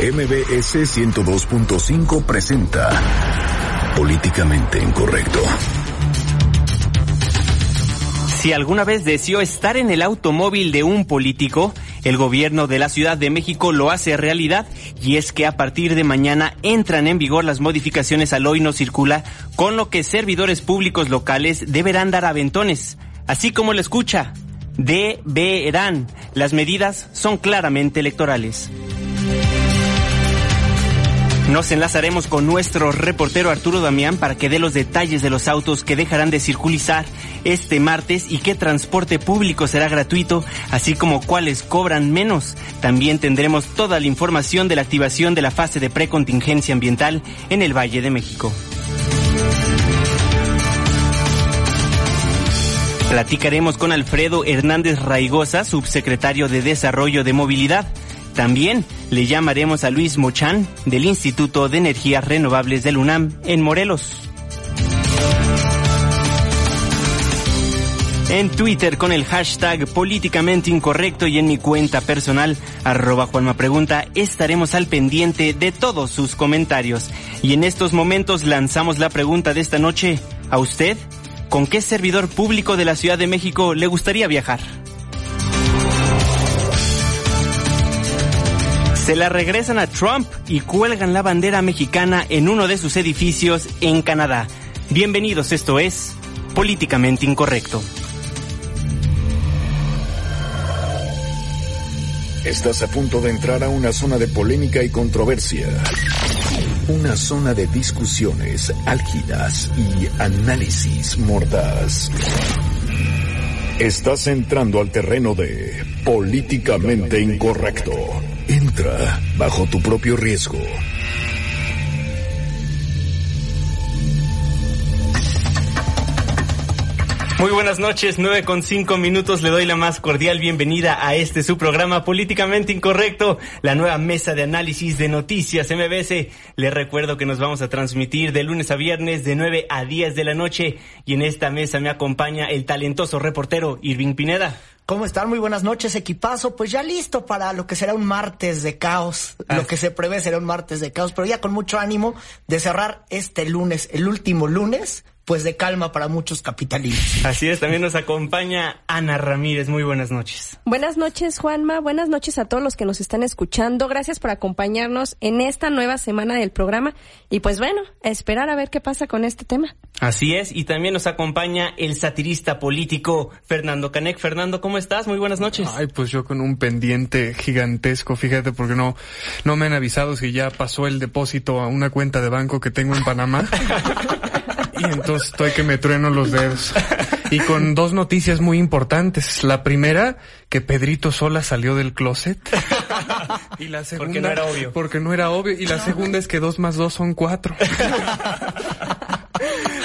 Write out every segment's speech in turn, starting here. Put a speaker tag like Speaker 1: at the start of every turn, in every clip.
Speaker 1: MBS 102.5 presenta Políticamente Incorrecto.
Speaker 2: Si alguna vez deseó estar en el automóvil de un político, el gobierno de la Ciudad de México lo hace realidad y es que a partir de mañana entran en vigor las modificaciones al hoy no circula, con lo que servidores públicos locales deberán dar aventones, así como lo escucha, deberán. Las medidas son claramente electorales. Nos enlazaremos con nuestro reportero Arturo Damián para que dé los detalles de los autos que dejarán de circulizar este martes y qué transporte público será gratuito, así como cuáles cobran menos. También tendremos toda la información de la activación de la fase de precontingencia ambiental en el Valle de México. Platicaremos con Alfredo Hernández Raigosa, subsecretario de Desarrollo de Movilidad. También le llamaremos a Luis Mochán del Instituto de Energías Renovables del UNAM en Morelos. En Twitter con el hashtag políticamente incorrecto y en mi cuenta personal arroba Juanma estaremos al pendiente de todos sus comentarios. Y en estos momentos lanzamos la pregunta de esta noche. ¿A usted? ¿Con qué servidor público de la Ciudad de México le gustaría viajar? Se la regresan a Trump y cuelgan la bandera mexicana en uno de sus edificios en Canadá. Bienvenidos, esto es Políticamente Incorrecto.
Speaker 1: Estás a punto de entrar a una zona de polémica y controversia. Una zona de discusiones álgidas y análisis mordaz. Estás entrando al terreno de políticamente incorrecto. Bajo tu propio riesgo.
Speaker 2: Muy buenas noches, nueve con cinco minutos. Le doy la más cordial bienvenida a este su programa Políticamente Incorrecto, la nueva mesa de análisis de noticias MBS. Le recuerdo que nos vamos a transmitir de lunes a viernes de 9 a 10 de la noche y en esta mesa me acompaña el talentoso reportero Irving Pineda.
Speaker 3: ¿Cómo están? Muy buenas noches, equipazo. Pues ya listo para lo que será un martes de caos. Lo que se prevé será un martes de caos, pero ya con mucho ánimo de cerrar este lunes, el último lunes pues de calma para muchos capitalinos.
Speaker 2: Así es, también nos acompaña Ana Ramírez. Muy buenas noches.
Speaker 4: Buenas noches, Juanma. Buenas noches a todos los que nos están escuchando. Gracias por acompañarnos en esta nueva semana del programa. Y pues bueno, esperar a ver qué pasa con este tema.
Speaker 2: Así es, y también nos acompaña el satirista político Fernando Canec. Fernando, ¿cómo estás? Muy buenas noches.
Speaker 5: Ay, pues yo con un pendiente gigantesco, fíjate, porque no, no me han avisado si ya pasó el depósito a una cuenta de banco que tengo en Panamá. y entonces estoy que me trueno los dedos. Y con dos noticias muy importantes. La primera, que Pedrito Sola salió del closet.
Speaker 2: Y la segunda. Porque no era obvio.
Speaker 5: Porque no era obvio. Y la segunda es que dos más dos son cuatro.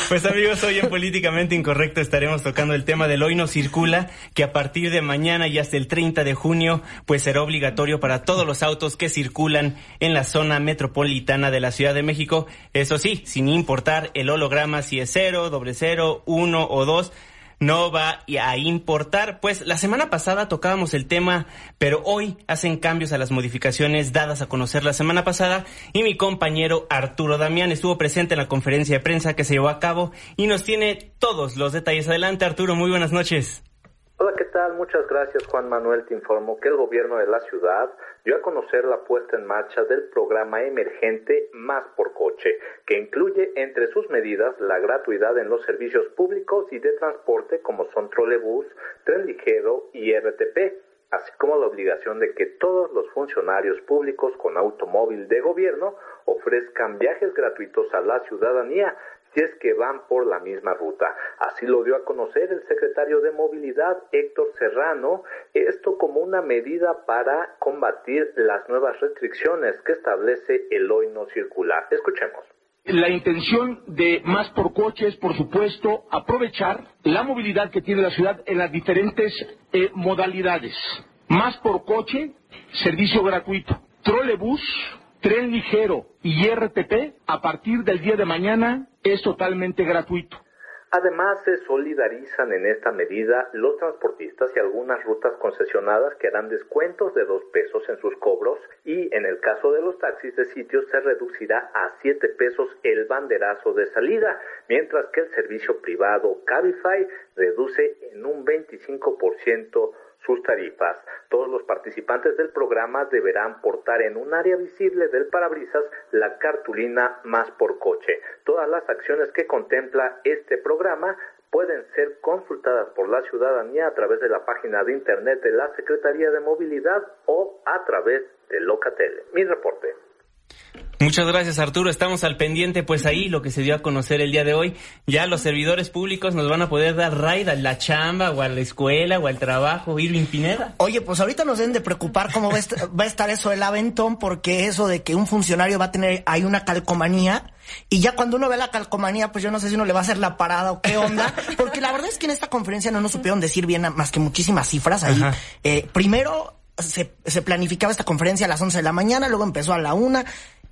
Speaker 2: Pues amigos, hoy en Políticamente Incorrecto estaremos tocando el tema del hoy no circula, que a partir de mañana y hasta el 30 de junio, pues será obligatorio para todos los autos que circulan en la zona metropolitana de la Ciudad de México. Eso sí, sin importar el holograma si es cero, doble cero, uno o dos no va a importar. Pues la semana pasada tocábamos el tema, pero hoy hacen cambios a las modificaciones dadas a conocer la semana pasada y mi compañero Arturo Damián estuvo presente en la conferencia de prensa que se llevó a cabo y nos tiene todos los detalles. Adelante Arturo, muy buenas noches.
Speaker 6: Hola, ¿qué tal? Muchas gracias Juan Manuel. Te informo que el gobierno de la ciudad dio a conocer la puesta en marcha del programa emergente Más por Coche, que incluye entre sus medidas la gratuidad en los servicios públicos y de transporte como son trolebús, tren ligero y RTP así como la obligación de que todos los funcionarios públicos con automóvil de gobierno ofrezcan viajes gratuitos a la ciudadanía si es que van por la misma ruta. Así lo dio a conocer el secretario de Movilidad, Héctor Serrano, esto como una medida para combatir las nuevas restricciones que establece el hoy no circular. Escuchemos.
Speaker 7: La intención de Más por Coche es, por supuesto, aprovechar la movilidad que tiene la ciudad en las diferentes eh, modalidades. Más por Coche, servicio gratuito. Trolebús, tren ligero y RTP, a partir del día de mañana, es totalmente gratuito.
Speaker 6: Además, se solidarizan en esta medida los transportistas y algunas rutas concesionadas que harán descuentos de dos pesos en sus cobros y en el caso de los taxis de sitio se reducirá a siete pesos el banderazo de salida, mientras que el servicio privado Cabify reduce en un 25% sus tarifas. Todos los participantes del programa deberán portar en un área visible del parabrisas la cartulina más por coche. Todas las acciones que contempla este programa pueden ser consultadas por la ciudadanía a través de la página de internet de la Secretaría de Movilidad o a través de Locatel. Mi reporte.
Speaker 2: Muchas gracias Arturo, estamos al pendiente, pues ahí lo que se dio a conocer el día de hoy, ya los servidores públicos nos van a poder dar raid a la chamba o a la escuela o al trabajo, Irving Pineda.
Speaker 3: Oye, pues ahorita nos deben de preocupar cómo va a estar eso el aventón, porque eso de que un funcionario va a tener, hay una calcomanía, y ya cuando uno ve la calcomanía, pues yo no sé si uno le va a hacer la parada o qué onda, porque la verdad es que en esta conferencia no nos supieron decir bien más que muchísimas cifras ahí. Eh, primero, se, se, planificaba esta conferencia a las 11 de la mañana, luego empezó a la una,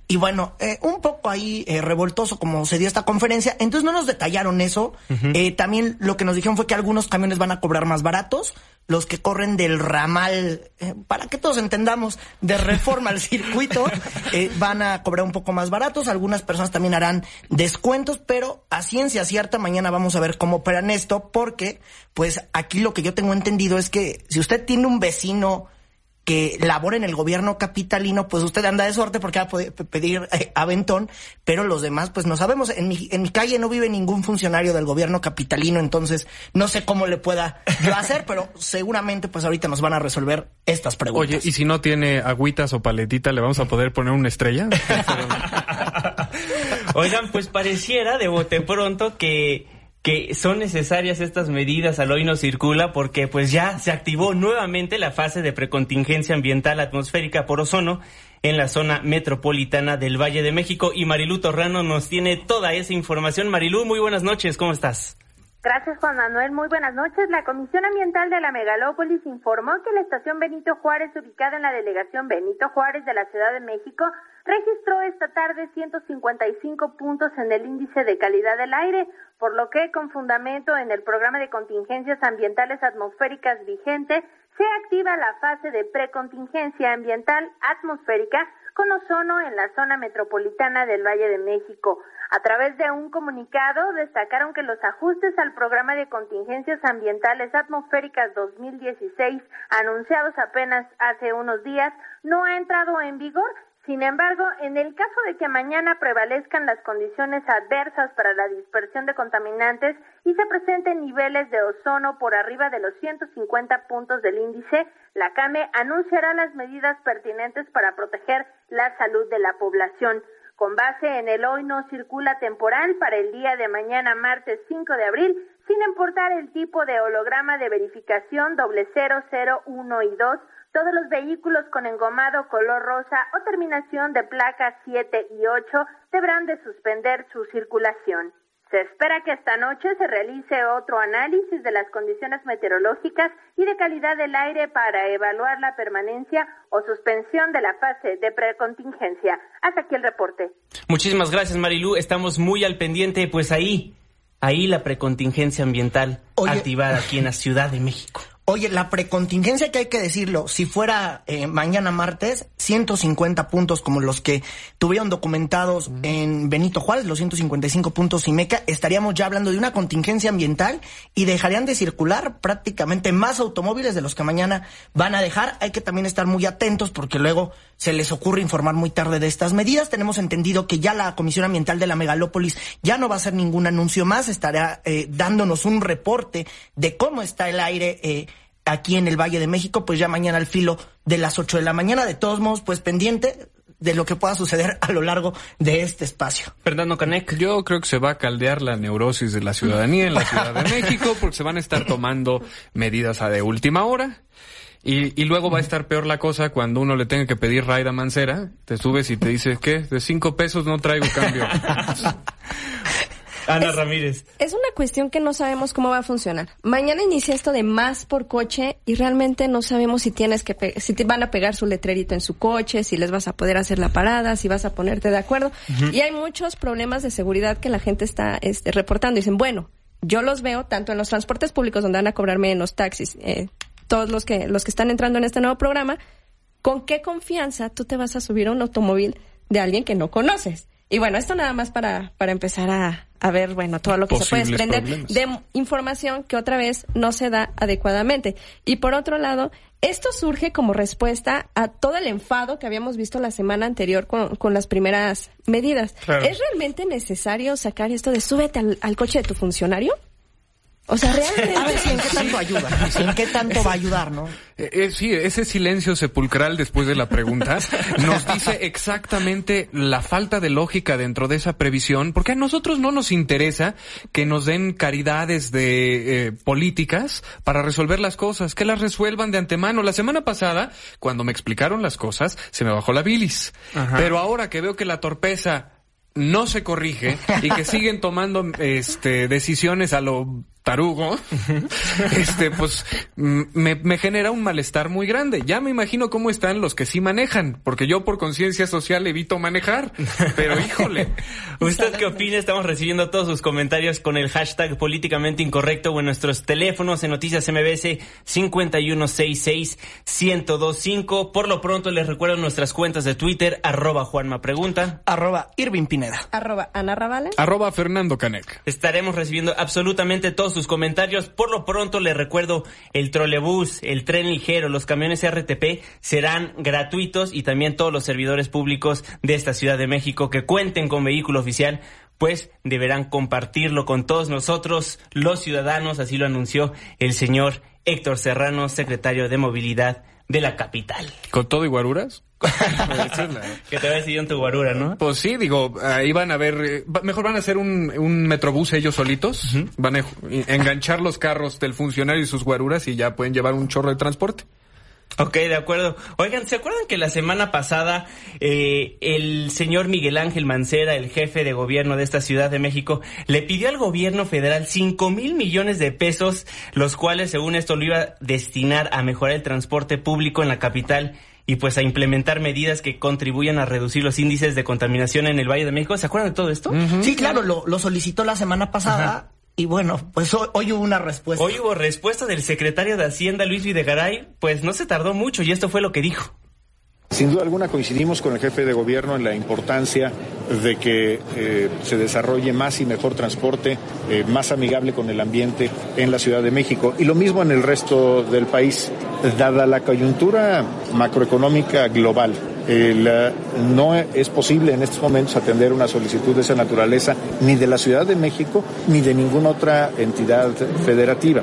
Speaker 3: y bueno, eh, un poco ahí eh, revoltoso como se dio esta conferencia. Entonces no nos detallaron eso. eh, también lo que nos dijeron fue que algunos camiones van a cobrar más baratos. Los que corren del ramal, eh, para que todos entendamos, de reforma al circuito, eh, van a cobrar un poco más baratos. Algunas personas también harán descuentos, pero a ciencia cierta mañana vamos a ver cómo operan esto, porque pues aquí lo que yo tengo entendido es que si usted tiene un vecino que labora en el gobierno capitalino, pues usted anda de suerte porque va a poder pedir eh, aventón, pero los demás, pues no sabemos. En mi, en mi calle no vive ningún funcionario del gobierno capitalino, entonces no sé cómo le pueda yo hacer, pero seguramente pues ahorita nos van a resolver estas preguntas.
Speaker 5: Oye, ¿y si no tiene agüitas o paletita, le vamos a poder poner una estrella?
Speaker 2: Oigan, pues pareciera de bote pronto que que son necesarias estas medidas al hoy no circula porque pues ya se activó nuevamente la fase de precontingencia ambiental atmosférica por ozono en la zona metropolitana del Valle de México y Marilú Torrano nos tiene toda esa información. Marilú, muy buenas noches, ¿cómo estás?
Speaker 8: Gracias, Juan Manuel. Muy buenas noches. La Comisión Ambiental de la Megalópolis informó que la estación Benito Juárez, ubicada en la delegación Benito Juárez de la Ciudad de México, registró esta tarde 155 puntos en el índice de calidad del aire, por lo que, con fundamento en el programa de contingencias ambientales atmosféricas vigente, se activa la fase de precontingencia ambiental atmosférica con ozono en la zona metropolitana del Valle de México. A través de un comunicado destacaron que los ajustes al programa de contingencias ambientales atmosféricas 2016 anunciados apenas hace unos días no ha entrado en vigor sin embargo, en el caso de que mañana prevalezcan las condiciones adversas para la dispersión de contaminantes y se presenten niveles de ozono por arriba de los 150 puntos del índice, la CAME anunciará las medidas pertinentes para proteger la salud de la población. Con base en el hoy no circula temporal para el día de mañana martes 5 de abril, sin importar el tipo de holograma de verificación doble cero, cero, uno y dos, todos los vehículos con engomado color rosa o terminación de placas 7 y 8 deberán de suspender su circulación. Se espera que esta noche se realice otro análisis de las condiciones meteorológicas y de calidad del aire para evaluar la permanencia o suspensión de la fase de precontingencia. Hasta aquí el reporte.
Speaker 2: Muchísimas gracias, Marilú. Estamos muy al pendiente, pues ahí, ahí la precontingencia ambiental Oye. activada aquí en la Ciudad de México.
Speaker 3: Oye, la precontingencia que hay que decirlo, si fuera eh, mañana martes, 150 puntos como los que tuvieron documentados mm. en Benito Juárez, los 155 puntos y Meca, estaríamos ya hablando de una contingencia ambiental y dejarían de circular prácticamente más automóviles de los que mañana van a dejar. Hay que también estar muy atentos porque luego se les ocurre informar muy tarde de estas medidas. Tenemos entendido que ya la Comisión Ambiental de la Megalópolis ya no va a hacer ningún anuncio más, estará eh, dándonos un reporte de cómo está el aire. Eh, aquí en el Valle de México, pues ya mañana al filo de las 8 de la mañana. De todos modos, pues pendiente de lo que pueda suceder a lo largo de este espacio.
Speaker 2: Fernando Canec.
Speaker 5: Yo creo que se va a caldear la neurosis de la ciudadanía en la Ciudad de México porque se van a estar tomando medidas a de última hora. Y, y, luego va a estar peor la cosa cuando uno le tenga que pedir raida mancera. Te subes y te dices, ¿qué? De cinco pesos no traigo cambio.
Speaker 2: Ana es, Ramírez.
Speaker 4: Es una cuestión que no sabemos cómo va a funcionar. Mañana inicia esto de más por coche y realmente no sabemos si tienes que si te van a pegar su letrerito en su coche, si les vas a poder hacer la parada, si vas a ponerte de acuerdo. Uh -huh. Y hay muchos problemas de seguridad que la gente está este, reportando. Dicen, bueno, yo los veo tanto en los transportes públicos donde van a cobrar menos taxis, eh, todos los que, los que están entrando en este nuevo programa, ¿con qué confianza tú te vas a subir a un automóvil de alguien que no conoces? Y bueno, esto nada más para, para empezar a, a ver, bueno, todo lo que se puede desprender
Speaker 5: problemas.
Speaker 4: de información que otra vez no se da adecuadamente. Y por otro lado, esto surge como respuesta a todo el enfado que habíamos visto la semana anterior con, con las primeras medidas.
Speaker 2: Claro.
Speaker 4: ¿Es realmente necesario sacar esto de súbete al, al coche de tu funcionario? O sea, realmente.
Speaker 3: A ver si en qué tanto ayuda, en qué tanto va a ayudar, ¿no?
Speaker 5: Eh, eh, sí, ese silencio sepulcral después de la pregunta nos dice exactamente la falta de lógica dentro de esa previsión, porque a nosotros no nos interesa que nos den caridades de eh, políticas para resolver las cosas, que las resuelvan de antemano. La semana pasada, cuando me explicaron las cosas, se me bajó la bilis. Pero ahora que veo que la torpeza no se corrige y que siguen tomando este decisiones a lo tarugo, este pues mm, me, me genera un malestar muy grande. Ya me imagino cómo están los que sí manejan, porque yo por conciencia social evito manejar, pero híjole.
Speaker 2: ¿Usted qué opina? Estamos recibiendo todos sus comentarios con el hashtag políticamente incorrecto o en nuestros teléfonos en Noticias MBS 5166-1025. Por lo pronto les recuerdo nuestras cuentas de Twitter, arroba Juanma Pregunta.
Speaker 3: Arroba Irving Pineda.
Speaker 4: Arroba Ana Ravale.
Speaker 5: Arroba Fernando Canec.
Speaker 2: Estaremos recibiendo absolutamente todos sus comentarios. Por lo pronto les recuerdo el trolebús, el tren ligero, los camiones RTP serán gratuitos y también todos los servidores públicos de esta Ciudad de México que cuenten con vehículo oficial pues deberán compartirlo con todos nosotros, los ciudadanos, así lo anunció el señor Héctor Serrano, secretario de Movilidad de la capital.
Speaker 5: ¿Con todo y guaruras?
Speaker 2: Que te va en tu guarura, ¿no?
Speaker 5: Pues sí, digo, ahí van a ver, eh, mejor van a hacer un, un metrobús ellos solitos, van a enganchar los carros del funcionario y sus guaruras y ya pueden llevar un chorro de transporte.
Speaker 2: Ok, de acuerdo. Oigan, ¿se acuerdan que la semana pasada eh, el señor Miguel Ángel Mancera, el jefe de gobierno de esta Ciudad de México, le pidió al gobierno federal 5 mil millones de pesos, los cuales, según esto, lo iba a destinar a mejorar el transporte público en la capital y pues a implementar medidas que contribuyan a reducir los índices de contaminación en el Valle de México? ¿Se acuerdan de todo esto?
Speaker 3: Sí, claro, lo, lo solicitó la semana pasada y bueno, pues hoy, hoy hubo una respuesta.
Speaker 2: Hoy hubo respuesta del secretario de Hacienda, Luis Videgaray, pues no se tardó mucho y esto fue lo que dijo.
Speaker 9: Sin duda alguna coincidimos con el jefe de gobierno en la importancia de que eh, se desarrolle más y mejor transporte, eh, más amigable con el ambiente en la Ciudad de México y lo mismo en el resto del país. Dada la coyuntura macroeconómica global, eh, la- no es posible en estos momentos atender una solicitud de esa naturaleza ni de la Ciudad de México ni de ninguna otra entidad federativa.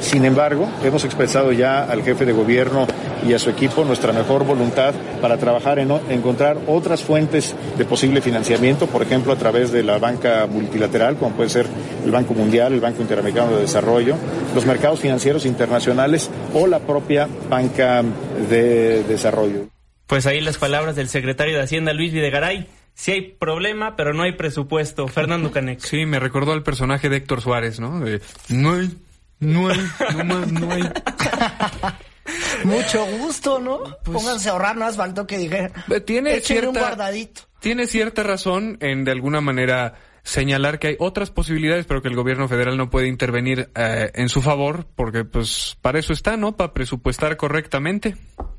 Speaker 9: Sin embargo, hemos expresado ya al jefe de gobierno y a su equipo nuestra mejor voluntad para trabajar en encontrar otras fuentes de posible financiamiento, por ejemplo, a través de la banca multilateral, como puede ser el Banco Mundial, el Banco Interamericano de Desarrollo, los mercados financieros internacionales o la propia banca de desarrollo.
Speaker 2: Pues ahí las palabras del secretario de Hacienda, Luis Videgaray. Sí hay problema, pero no hay presupuesto. Fernando Canex.
Speaker 5: Sí, me recordó al personaje de Héctor Suárez, ¿no? De, no hay, no hay, nomás no hay.
Speaker 3: Mucho gusto, ¿no? Pónganse a ahorrar, no hace falta que dijeran.
Speaker 5: Eh, Tiene
Speaker 3: un
Speaker 5: cierta,
Speaker 3: guardadito.
Speaker 5: tiene cierta razón en de alguna manera señalar que hay otras posibilidades, pero que el gobierno federal no puede intervenir eh, en su favor, porque pues para eso está, ¿no? Para presupuestar correctamente.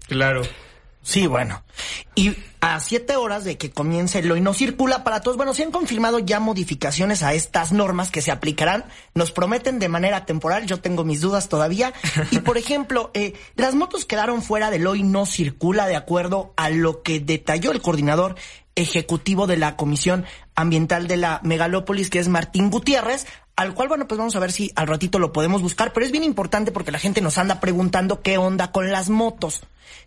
Speaker 2: Claro.
Speaker 3: Sí, bueno. Y a siete horas de que comience el hoy no circula para todos, bueno, se han confirmado ya modificaciones a estas normas que se aplicarán. Nos prometen de manera temporal, yo tengo mis dudas todavía. Y por ejemplo, eh, las motos quedaron fuera del hoy no circula de acuerdo a lo que detalló el coordinador ejecutivo de la Comisión Ambiental de la Megalópolis, que es Martín Gutiérrez, al cual, bueno, pues vamos a ver si al ratito lo podemos buscar, pero es bien importante porque la gente nos anda preguntando qué onda con las motos.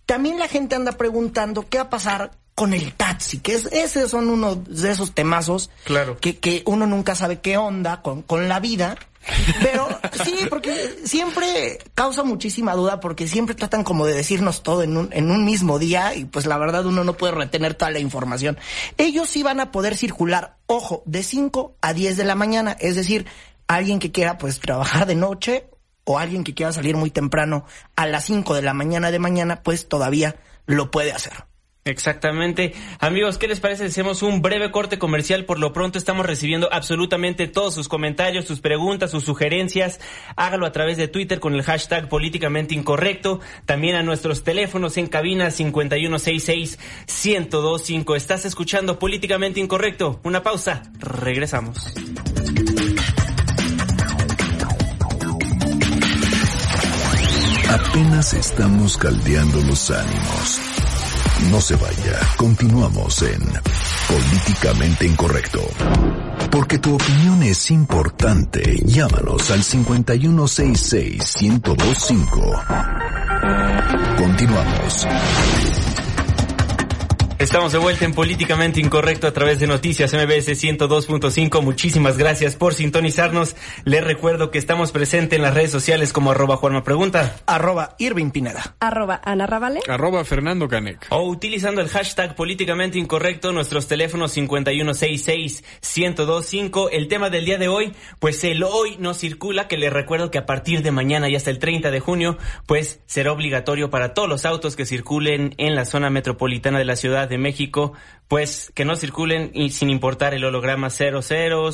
Speaker 3: También la gente anda preguntando qué va a pasar con el taxi, que es, esos son uno de esos temazos
Speaker 2: Claro.
Speaker 3: que, que uno nunca sabe qué onda con, con la vida. Pero sí, porque siempre causa muchísima duda porque siempre tratan como de decirnos todo en un, en un mismo día y pues la verdad uno no puede retener toda la información. Ellos sí van a poder circular, ojo, de 5 a 10 de la mañana, es decir, alguien que quiera pues trabajar de noche o alguien que quiera salir muy temprano a las 5 de la mañana de mañana, pues todavía lo puede hacer.
Speaker 2: Exactamente. Amigos, ¿qué les parece? Hacemos un breve corte comercial. Por lo pronto estamos recibiendo absolutamente todos sus comentarios, sus preguntas, sus sugerencias. Hágalo a través de Twitter con el hashtag políticamente incorrecto. También a nuestros teléfonos en cabina 5166-1025. Estás escuchando políticamente incorrecto. Una pausa. Regresamos.
Speaker 1: Apenas estamos caldeando los ánimos. No se vaya, continuamos en Políticamente Incorrecto. Porque tu opinión es importante, llámanos al 5166-1025. Continuamos.
Speaker 2: Estamos de vuelta en Políticamente Incorrecto a través de Noticias MBS 102.5. Muchísimas gracias por sintonizarnos. Les recuerdo que estamos presentes en las redes sociales como arroba Juanma Pregunta.
Speaker 3: Arroba Irving Pineda.
Speaker 4: Arroba Ana Ravale.
Speaker 5: Arroba Fernando Canec.
Speaker 2: O utilizando el hashtag Políticamente Incorrecto, nuestros teléfonos 5166-1025. El tema del día de hoy, pues el hoy no circula, que les recuerdo que a partir de mañana y hasta el 30 de junio, pues será obligatorio para todos los autos que circulen en la zona metropolitana de la ciudad de México, pues que no circulen y sin importar el holograma 00,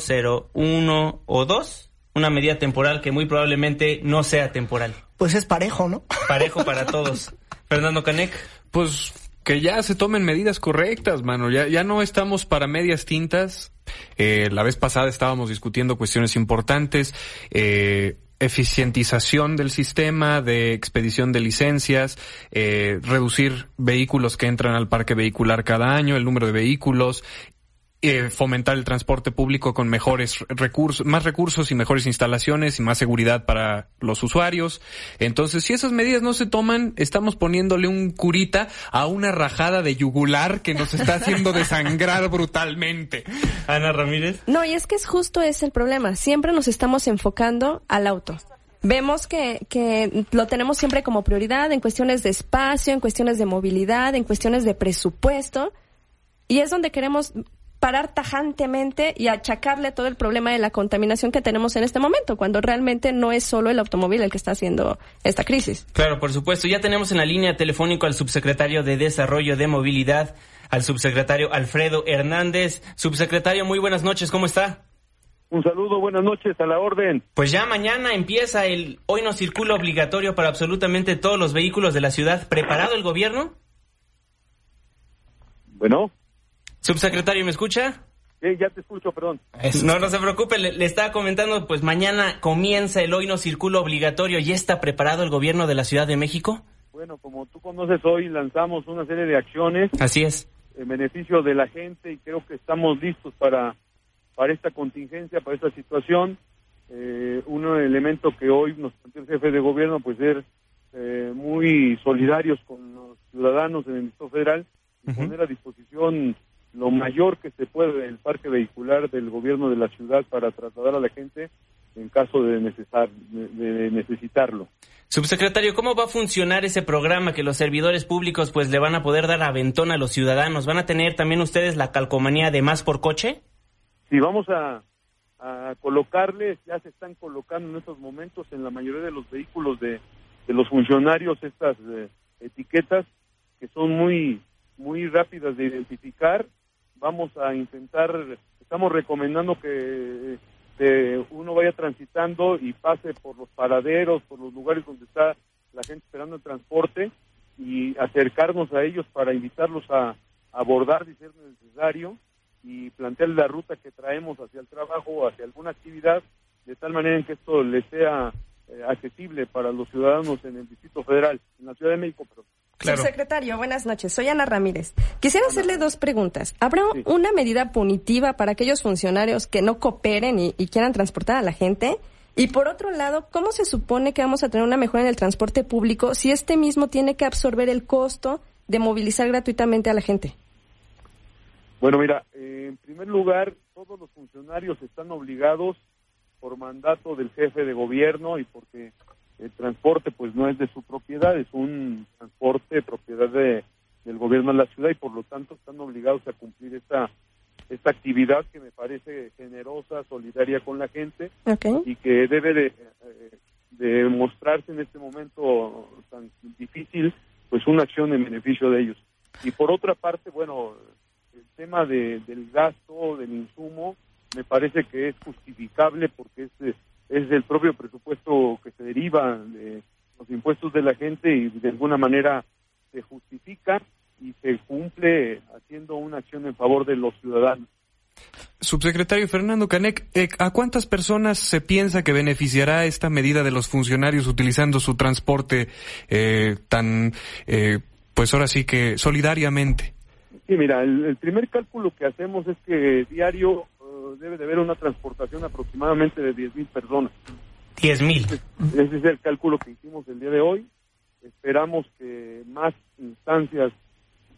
Speaker 2: 01 o 2, una medida temporal que muy probablemente no sea temporal.
Speaker 3: Pues es parejo, ¿no?
Speaker 2: Parejo para todos. Fernando Canec.
Speaker 5: Pues que ya se tomen medidas correctas, mano. Ya, ya no estamos para medias tintas. Eh, la vez pasada estábamos discutiendo cuestiones importantes. Eh, eficientización del sistema, de expedición de licencias, eh, reducir vehículos que entran al parque vehicular cada año, el número de vehículos, eh, fomentar el transporte público con mejores recursos, más recursos y mejores instalaciones y más seguridad para los usuarios. Entonces, si esas medidas no se toman, estamos poniéndole un curita a una rajada de yugular que nos está haciendo desangrar brutalmente.
Speaker 2: Ana Ramírez.
Speaker 4: No, y es que es justo ese el problema. Siempre nos estamos enfocando al auto. Vemos que, que lo tenemos siempre como prioridad en cuestiones de espacio, en cuestiones de movilidad, en cuestiones de presupuesto. Y es donde queremos parar tajantemente y achacarle todo el problema de la contaminación que tenemos en este momento, cuando realmente no es solo el automóvil el que está haciendo esta crisis.
Speaker 2: Claro, por supuesto. Ya tenemos en la línea telefónico al subsecretario de Desarrollo de Movilidad, al subsecretario Alfredo Hernández. Subsecretario, muy buenas noches, ¿cómo está?
Speaker 10: Un saludo, buenas noches, a la orden.
Speaker 2: Pues ya mañana empieza el hoy no circula obligatorio para absolutamente todos los vehículos de la ciudad. ¿Preparado el gobierno?
Speaker 10: Bueno.
Speaker 2: Subsecretario, ¿me escucha?
Speaker 10: Sí, ya te escucho, perdón.
Speaker 2: No, no se preocupe, le, le, estaba comentando, pues mañana comienza el hoy no circulo obligatorio. ¿Ya está preparado el gobierno de la Ciudad de México?
Speaker 10: Bueno, como tú conoces, hoy lanzamos una serie de acciones.
Speaker 2: Así es.
Speaker 10: En beneficio de la gente y creo que estamos listos para, para esta contingencia, para esta situación. Eh, un elemento que hoy nos plantea el jefe de gobierno, pues ser eh, muy solidarios con los ciudadanos en el Distrito Federal y uh -huh. poner a disposición lo mayor que se puede el parque vehicular del gobierno de la ciudad para trasladar a la gente en caso de, necesitar, de, de, necesitarlo.
Speaker 2: Subsecretario, ¿cómo va a funcionar ese programa que los servidores públicos pues le van a poder dar aventón a los ciudadanos? ¿Van a tener también ustedes la calcomanía de más por coche?
Speaker 10: Sí, vamos a, a colocarles, ya se están colocando en estos momentos en la mayoría de los vehículos de, de los funcionarios estas eh, etiquetas que son muy muy rápidas de identificar vamos a intentar, estamos recomendando que, uno vaya transitando y pase por los paraderos, por los lugares donde está la gente esperando el transporte y acercarnos a ellos para invitarlos a, abordar si es necesario y plantear la ruta que traemos hacia el trabajo hacia alguna actividad de tal manera en que esto le sea eh, accesible para los ciudadanos en el Distrito Federal, en la Ciudad de México,
Speaker 4: Claro. Subsecretario, buenas noches. Soy Ana Ramírez. Quisiera hacerle dos preguntas. ¿Habrá sí. una medida punitiva para aquellos funcionarios que no cooperen y, y, quieran transportar a la gente? Y por otro lado, ¿cómo se supone que vamos a tener una mejora en el transporte público si este mismo tiene que absorber el costo de movilizar gratuitamente a la gente?
Speaker 10: Bueno, mira, eh, en primer lugar, todos los funcionarios están obligados por mandato del jefe de gobierno y porque el transporte pues no es de su propiedad, es un transporte propiedad de, del gobierno de la ciudad y por lo tanto están obligados a cumplir esta esta actividad que me parece generosa, solidaria con la gente
Speaker 4: okay.
Speaker 10: y que debe de, de mostrarse en este momento tan difícil pues una acción en beneficio de ellos. Y por otra parte, bueno, el tema de, del gasto, del insumo, me parece que es justificable porque es, es el propio presupuesto que se deriva de los impuestos de la gente y de alguna manera se justifica y se cumple haciendo una acción en favor de los ciudadanos.
Speaker 5: Subsecretario Fernando Canec, eh, ¿a cuántas personas se piensa que beneficiará esta medida de los funcionarios utilizando su transporte eh, tan, eh, pues ahora sí que solidariamente?
Speaker 10: Sí, mira, el, primer cálculo que hacemos es que diario debe de haber una transportación aproximadamente de 10 mil personas.
Speaker 2: 10 mil.
Speaker 10: Ese es el cálculo que hicimos el día de hoy. Esperamos que más instancias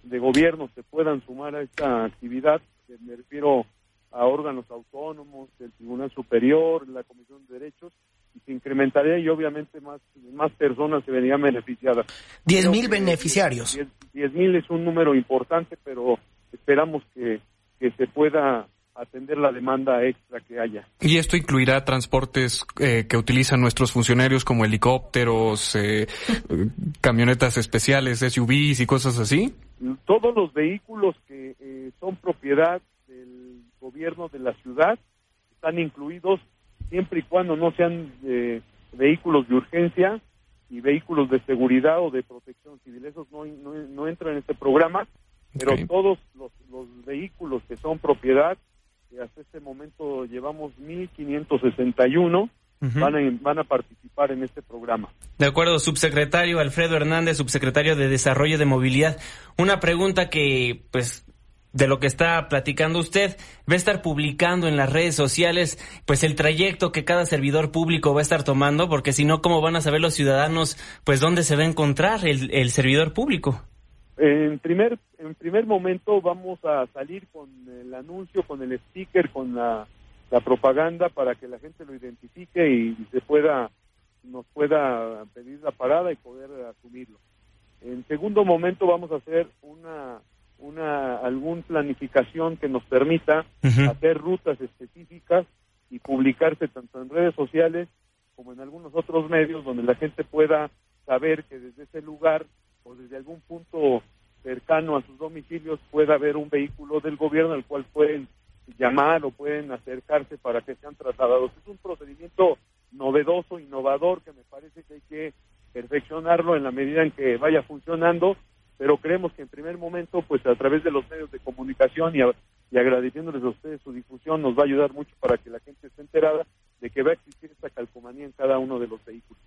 Speaker 10: de gobierno se puedan sumar a esta actividad. Me refiero a órganos autónomos, el Tribunal Superior, la Comisión de Derechos, y se incrementaría y obviamente más, más personas se verían beneficiadas.
Speaker 3: Diez mil beneficiarios.
Speaker 10: Diez mil es un número importante, pero esperamos que, que se pueda atender la demanda extra que haya.
Speaker 5: ¿Y esto incluirá transportes eh, que utilizan nuestros funcionarios como helicópteros, eh, camionetas especiales, SUVs y cosas así?
Speaker 10: Todos los vehículos que eh, son propiedad del gobierno de la ciudad están incluidos siempre y cuando no sean vehículos de urgencia y vehículos de seguridad o de protección civil. Esos no, no, entran en este programa, pero todos los, los vehículos que son propiedad hasta este momento llevamos 1.561 van, a, van a participar en este programa.
Speaker 2: De acuerdo, subsecretario Alfredo Hernández, subsecretario de Desarrollo de Movilidad. Una pregunta que, pues, de lo que está platicando usted, va a estar publicando en las redes sociales, pues, el trayecto que cada servidor público va a estar tomando, porque si no, ¿cómo van a saber los ciudadanos, pues, dónde se va a encontrar el, el servidor público?
Speaker 10: En primer, en primer momento vamos a salir con el anuncio, con el sticker, con la, propaganda para que la gente lo identifique y se pueda, nos pueda pedir la parada y poder asumirlo. En segundo momento vamos a hacer una, una algún planificación que nos permita hacer rutas específicas y publicarse tanto en redes sociales como en algunos otros medios donde la gente pueda saber que desde ese lugar o desde algún punto cercano a sus domicilios pueda haber un vehículo del gobierno al cual pueden llamar o pueden acercarse para que sean trasladados. Es un procedimiento novedoso, innovador, que me parece que hay que perfeccionarlo en la medida en que vaya funcionando, pero creemos que en primer momento, pues a través de los medios de comunicación y, y agradeciéndoles a ustedes su difusión, nos va a ayudar mucho para que la gente esté enterada de que va a existir esta calcomanía en cada uno de los vehículos.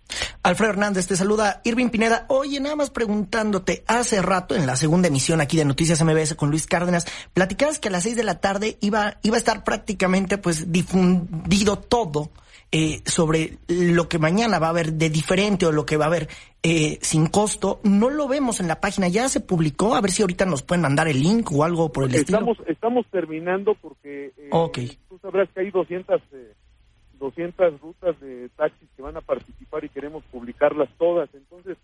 Speaker 3: Alfredo Hernández te saluda. Irving Pineda, oye, nada más preguntándote, hace rato en la segunda emisión aquí de Noticias MBS con Luis Cárdenas, platicabas que a las seis de la tarde iba, iba a estar prácticamente pues difundido todo eh, sobre lo que mañana va a haber de diferente o lo que va a haber eh, sin costo. No lo vemos en la página, ya se publicó, a ver si ahorita nos pueden mandar el link o algo por el
Speaker 10: estamos,
Speaker 3: estilo.
Speaker 10: Estamos terminando porque eh, tú sabrás que hay 200... Eh, 200 rutas de taxis que van a participar y queremos publicarlas todas. Entonces,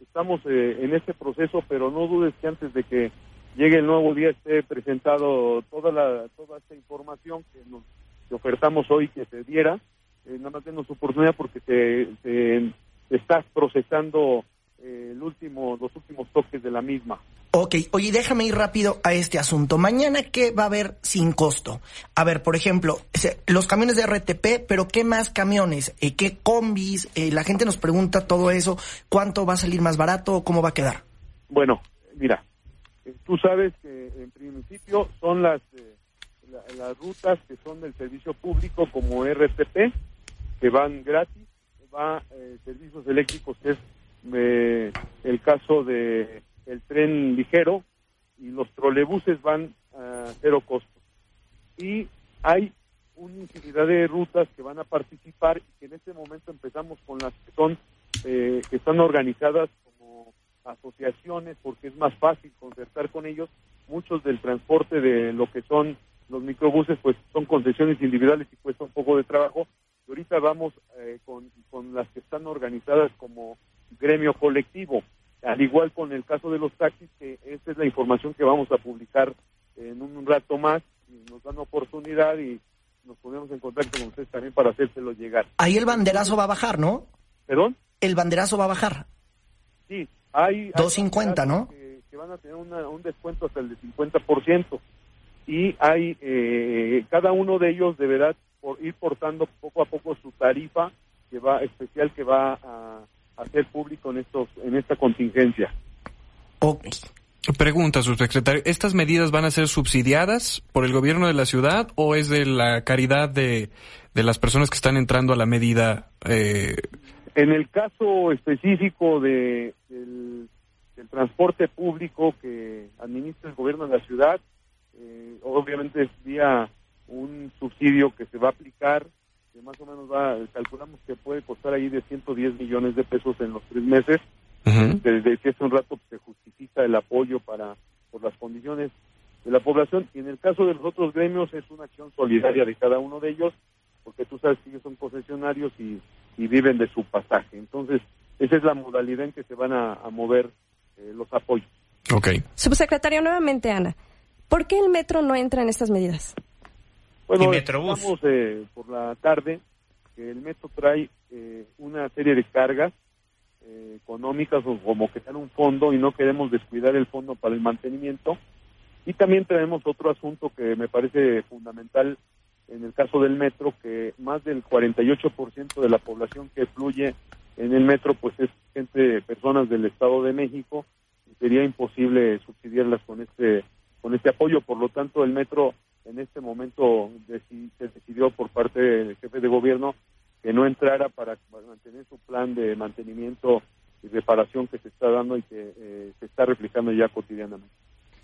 Speaker 10: estamos eh, en este proceso, pero no dudes que antes de que llegue el nuevo día esté presentado toda la toda esta información que nos ofertamos hoy que se diera. Eh, nada más denos oportunidad porque se, se, está procesando eh, el último, los últimos toques de la misma.
Speaker 3: Ok, oye, déjame ir rápido a este asunto. Mañana, ¿qué va a haber sin costo? A ver, por ejemplo, los camiones de RTP, pero ¿qué más camiones? Eh, ¿Qué combis? Eh, la gente nos pregunta todo eso. ¿Cuánto va a salir más barato? ¿Cómo va a quedar?
Speaker 10: Bueno, mira, eh, tú sabes que en principio son las, las rutas que son del servicio público como RTP, que van gratis, va servicios eléctricos, que es el caso de el tren ligero y los trolebuses van a cero costo. Y hay una infinidad de rutas que van a participar y que en este momento empezamos con las que son eh, que están organizadas como asociaciones porque es más fácil concertar con ellos muchos del transporte de lo que son los microbuses pues son concesiones individuales y cuesta un poco de trabajo y ahorita vamos eh, con, con las que están organizadas como gremio colectivo al igual con el caso de los taxis, que esta es la información que vamos a publicar en un rato más, y nos dan oportunidad y nos ponemos en contacto con ustedes también para hacérselo llegar.
Speaker 3: Ahí el banderazo va a bajar, ¿no?
Speaker 10: ¿Perdón?
Speaker 3: El banderazo va a bajar.
Speaker 10: Sí, hay...
Speaker 3: 250, ¿no?
Speaker 10: Que, que van a tener un descuento hasta el de 50%. Y hay, eh, cada uno de ellos deberá por ir portando poco a poco su tarifa que va especial que va a hacer público en estos en esta contingencia.
Speaker 5: Pregunta, subsecretario, ¿estas medidas van a ser subsidiadas por el gobierno de la ciudad o es de la caridad de, de las personas que están entrando a la medida? Eh...
Speaker 10: En el caso específico de, del, transporte público que administra el gobierno de la ciudad, eh, obviamente es vía un subsidio que se va a aplicar, que más o menos va, calculamos que puede costar ahí de 110 millones de pesos en los tres meses, desde que hace un rato se justifica el apoyo para por las condiciones de la población. Y en el caso de los otros gremios es una acción solidaria de cada uno de ellos porque tú sabes que ellos son concesionarios y, viven de su pasaje. Entonces esa es la modalidad en que se van a, mover eh, los apoyos.
Speaker 5: Ok.
Speaker 4: subsecretario nuevamente Ana ¿por qué el metro no entra en estas medidas?
Speaker 10: Bueno, estamos eh, por la tarde que el metro trae eh, una serie de cargas eh, económicas o como que sean un fondo y no queremos descuidar el fondo para el mantenimiento. Y también tenemos otro asunto que me parece fundamental en el caso del metro, que más del 48% de la población que fluye en el metro pues es gente, personas del Estado de México, y sería imposible subsidiarlas con este, con este apoyo, por lo tanto el metro en este momento se decidió por parte del jefe de gobierno que no entrara para mantener su plan de mantenimiento y reparación que se está dando y que eh, se está replicando ya cotidianamente.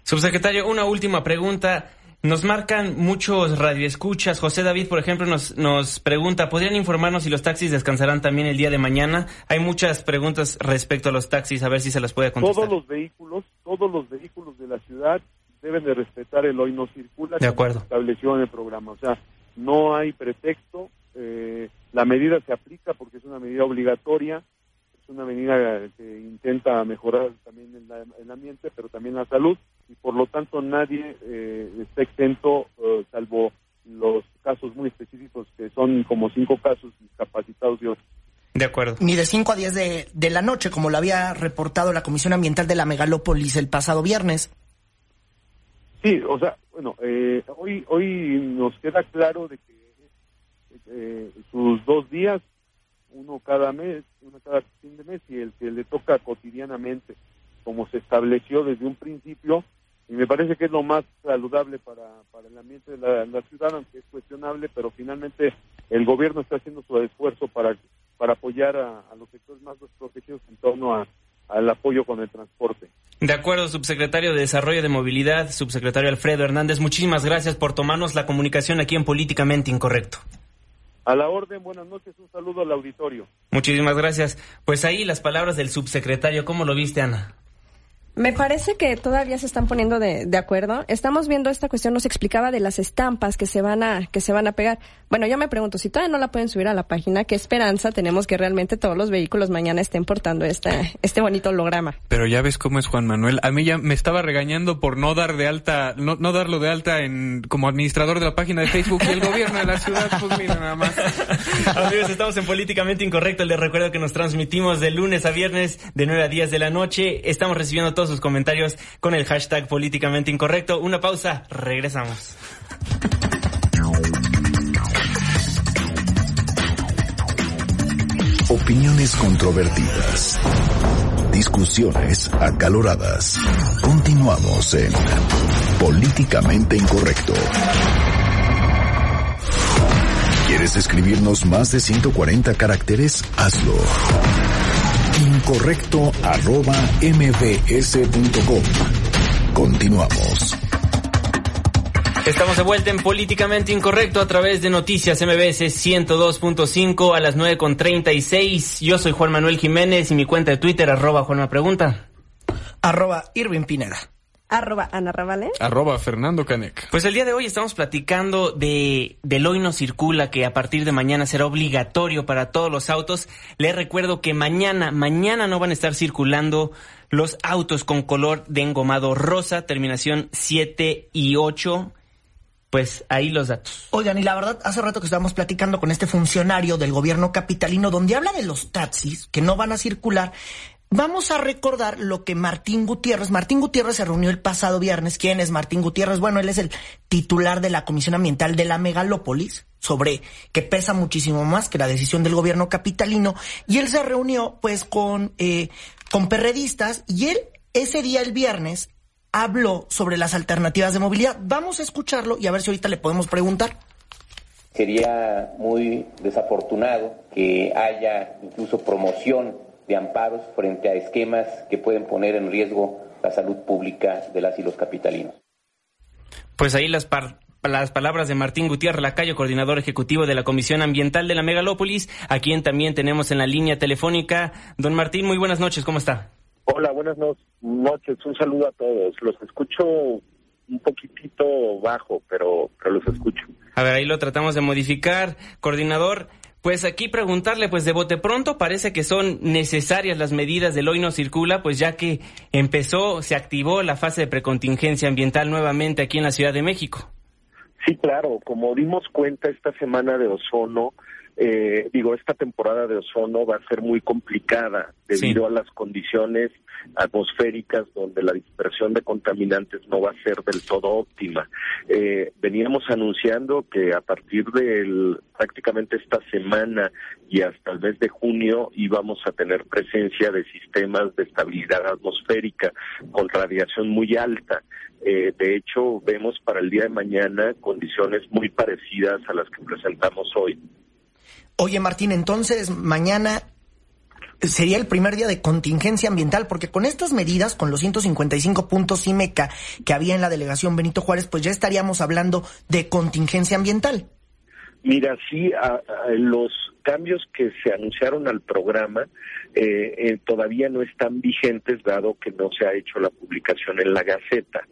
Speaker 2: Subsecretario, una última pregunta. Nos marcan muchos radioescuchas. José David, por ejemplo, nos, nos pregunta, ¿podrían informarnos si los taxis descansarán también el día de mañana? Hay muchas preguntas respecto a los taxis, a ver si se las puede contestar.
Speaker 10: Todos los vehículos, todos los vehículos de la ciudad deben de respetar el hoy no circula
Speaker 2: de acuerdo.
Speaker 10: estableció en el programa. O sea, no hay pretexto, eh, la medida se aplica porque es una medida obligatoria, es una medida que intenta mejorar también el, ambiente, pero también la salud, y por lo tanto nadie eh, está exento, eh, salvo los casos muy específicos, que son como cinco casos discapacitados y otros.
Speaker 2: De acuerdo.
Speaker 3: Ni de 5 a 10 de, de la noche, como lo había reportado la Comisión Ambiental de la Megalópolis el pasado viernes.
Speaker 10: Sí, o sea, bueno, eh, hoy, hoy nos queda claro de que eh, sus dos días, uno cada mes, uno cada fin de mes y el que le toca cotidianamente, como se estableció desde un principio, y me parece que es lo más saludable para, para el ambiente de la, ciudad, aunque es cuestionable, pero finalmente el gobierno está haciendo su esfuerzo para, para apoyar a, los sectores más desprotegidos en torno al apoyo con el transporte.
Speaker 2: De acuerdo, subsecretario de Desarrollo de Movilidad, subsecretario Alfredo Hernández, muchísimas gracias por tomarnos la comunicación aquí en Políticamente Incorrecto.
Speaker 10: A la orden, buenas noches, un saludo al auditorio.
Speaker 2: Muchísimas gracias. Pues ahí las palabras del subsecretario, ¿cómo lo viste, Ana?
Speaker 4: Me parece que todavía se están poniendo de, de, acuerdo. Estamos viendo esta cuestión, nos explicaba de las estampas que se van a, que se van a pegar. Bueno, yo me pregunto, si todavía no la pueden subir a la página, ¿qué esperanza tenemos que realmente todos los vehículos mañana estén portando este, este bonito holograma?
Speaker 5: Pero ya ves cómo es Juan Manuel. A mí ya me estaba regañando por no dar de alta, no, no darlo de alta en, como administrador de la página de Facebook y el gobierno de la ciudad, pues mira nada más.
Speaker 2: Amigos, estamos en Políticamente Incorrecto. Les recuerdo que nos transmitimos de lunes a viernes de 9 a 10 de la noche. Estamos recibiendo sus comentarios con el hashtag políticamente incorrecto. Una pausa, regresamos.
Speaker 1: Opiniones controvertidas. Discusiones acaloradas. Continuamos en Políticamente Incorrecto. ¿Quieres escribirnos más de 140 caracteres? Hazlo incorrecto arroba mbs.com. Continuamos.
Speaker 2: Estamos de vuelta en Políticamente Incorrecto a través de Noticias MBS 102.5 a las 9.36. Yo soy Juan Manuel Jiménez y mi cuenta de Twitter arroba Juanma Pregunta.
Speaker 3: Arroba Irving Pineda.
Speaker 4: Arroba Ana
Speaker 5: Arroba Fernando Canec.
Speaker 2: Pues el día de hoy estamos platicando de del hoy no circula, que a partir de mañana será obligatorio para todos los autos. Les recuerdo que mañana, mañana no van a estar circulando los autos con color de engomado rosa, terminación 7 y 8 pues ahí los datos.
Speaker 3: Oigan, y la verdad, hace rato que estábamos platicando con este funcionario del gobierno capitalino, donde habla de los taxis que no van a circular, Vamos a recordar lo que Martín Gutiérrez, Martín Gutiérrez se reunió el pasado viernes. ¿Quién es Martín Gutiérrez? Bueno, él es el titular de la Comisión Ambiental de la Megalópolis, sobre que pesa muchísimo más que la decisión del gobierno capitalino. Y él se reunió pues con, eh, con perredistas y él ese día, el viernes, habló sobre las alternativas de movilidad. Vamos a escucharlo y a ver si ahorita le podemos preguntar.
Speaker 11: Sería muy desafortunado que haya incluso promoción de amparos frente a esquemas que pueden poner en riesgo la salud pública de las y los capitalinos.
Speaker 2: Pues ahí las, las palabras de Martín Gutiérrez Lacayo, coordinador ejecutivo de la Comisión Ambiental de la Megalópolis, a quien también tenemos en la línea telefónica. Don Martín, muy buenas noches, ¿cómo está?
Speaker 12: Hola, buenas noches, un saludo a todos. Los escucho un poquitito bajo, pero, pero los escucho.
Speaker 2: A ver, ahí lo tratamos de modificar. Coordinador, pues aquí preguntarle, pues de bote pronto parece que son necesarias las medidas del hoy no circula, pues ya que empezó, se activó la fase de precontingencia ambiental nuevamente aquí en la Ciudad de México.
Speaker 12: Sí, claro, como dimos cuenta esta semana de ozono, eh, digo, esta temporada de ozono va a ser muy complicada debido a las condiciones atmosféricas donde la dispersión de contaminantes no va a ser del todo óptima. Eh, veníamos anunciando que a partir de prácticamente esta semana y hasta el mes de junio íbamos a tener presencia de sistemas de estabilidad atmosférica con radiación muy alta. Eh, de hecho, vemos para el día de mañana condiciones muy parecidas a las que presentamos hoy.
Speaker 3: Oye, Martín, entonces mañana sería el primer día de contingencia ambiental, porque con estas medidas, con los 155 puntos IMECA que había en la delegación Benito Juárez, pues ya estaríamos hablando de contingencia ambiental.
Speaker 12: Mira, sí, los cambios que se anunciaron al programa eh, eh, todavía no están vigentes, dado que no se ha hecho la publicación en la Gaceta,